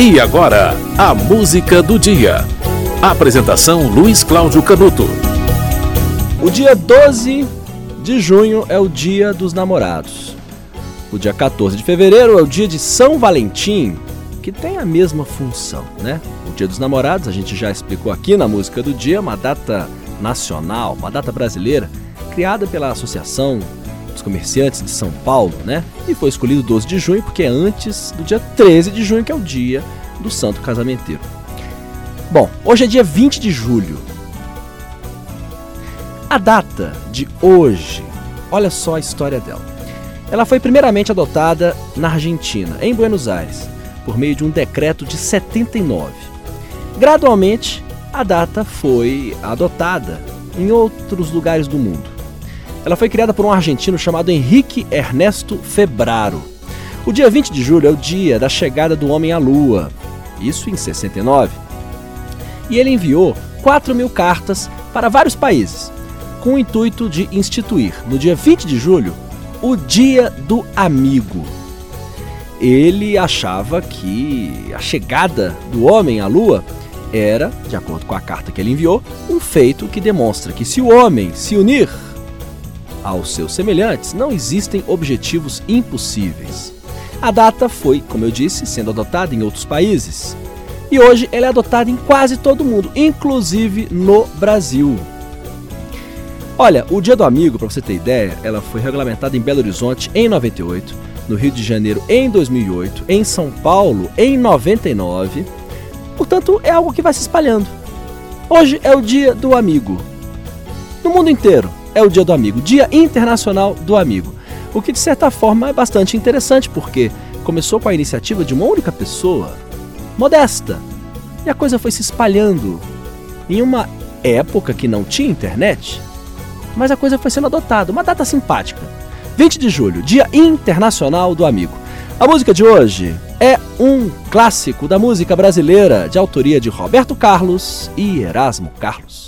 E agora, a música do dia. Apresentação Luiz Cláudio Canuto. O dia 12 de junho é o dia dos namorados. O dia 14 de fevereiro é o dia de São Valentim, que tem a mesma função, né? O dia dos namorados, a gente já explicou aqui na música do dia, uma data nacional, uma data brasileira, criada pela Associação dos Comerciantes de São Paulo, né? E foi escolhido 12 de junho porque é antes do dia 13 de junho, que é o dia do Santo Casamenteiro. Bom, hoje é dia 20 de julho. A data de hoje, olha só a história dela. Ela foi primeiramente adotada na Argentina, em Buenos Aires, por meio de um decreto de 79. Gradualmente, a data foi adotada em outros lugares do mundo. Ela foi criada por um argentino chamado Henrique Ernesto Febraro. O dia 20 de julho é o dia da chegada do homem à Lua, isso em 69. E ele enviou 4 mil cartas para vários países, com o intuito de instituir, no dia 20 de julho, o Dia do Amigo. Ele achava que a chegada do homem à Lua era, de acordo com a carta que ele enviou, um feito que demonstra que se o homem se unir aos seus semelhantes, não existem objetivos impossíveis. A data foi, como eu disse, sendo adotada em outros países. E hoje ela é adotada em quase todo mundo, inclusive no Brasil. Olha, o Dia do Amigo, para você ter ideia, ela foi regulamentada em Belo Horizonte em 98, no Rio de Janeiro em 2008, em São Paulo em 99. Portanto, é algo que vai se espalhando. Hoje é o Dia do Amigo. No mundo inteiro, é o Dia do Amigo, Dia Internacional do Amigo. O que de certa forma é bastante interessante, porque começou com a iniciativa de uma única pessoa, modesta, e a coisa foi se espalhando. Em uma época que não tinha internet, mas a coisa foi sendo adotada, uma data simpática. 20 de julho, Dia Internacional do Amigo. A música de hoje é um clássico da música brasileira, de autoria de Roberto Carlos e Erasmo Carlos.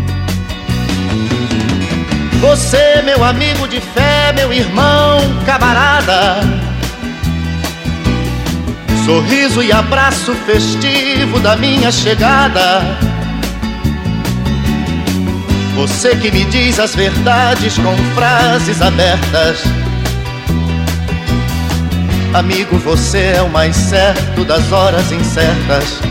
Você, meu amigo de fé, meu irmão, camarada. Sorriso e abraço festivo da minha chegada. Você que me diz as verdades com frases abertas. Amigo, você é o mais certo das horas incertas.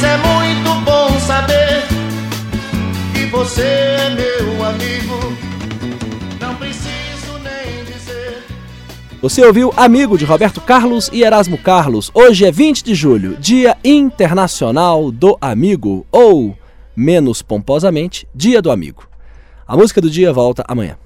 mas é muito bom saber que você é meu amigo. Não preciso nem dizer. Você ouviu Amigo de Roberto Carlos e Erasmo Carlos. Hoje é 20 de julho, Dia Internacional do Amigo, ou, menos pomposamente, Dia do Amigo. A música do dia volta amanhã.